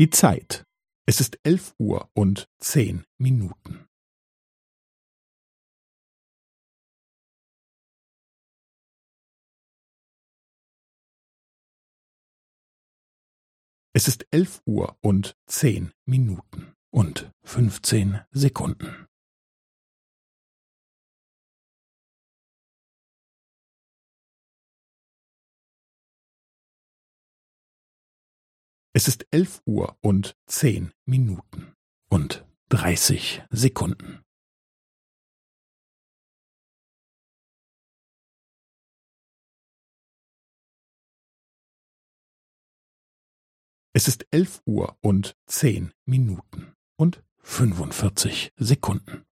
Die Zeit. Es ist elf Uhr und zehn Minuten. Es ist elf Uhr und zehn Minuten und fünfzehn Sekunden. Es ist elf Uhr und zehn Minuten und dreißig Sekunden. Es ist elf Uhr und zehn Minuten und fünfundvierzig Sekunden.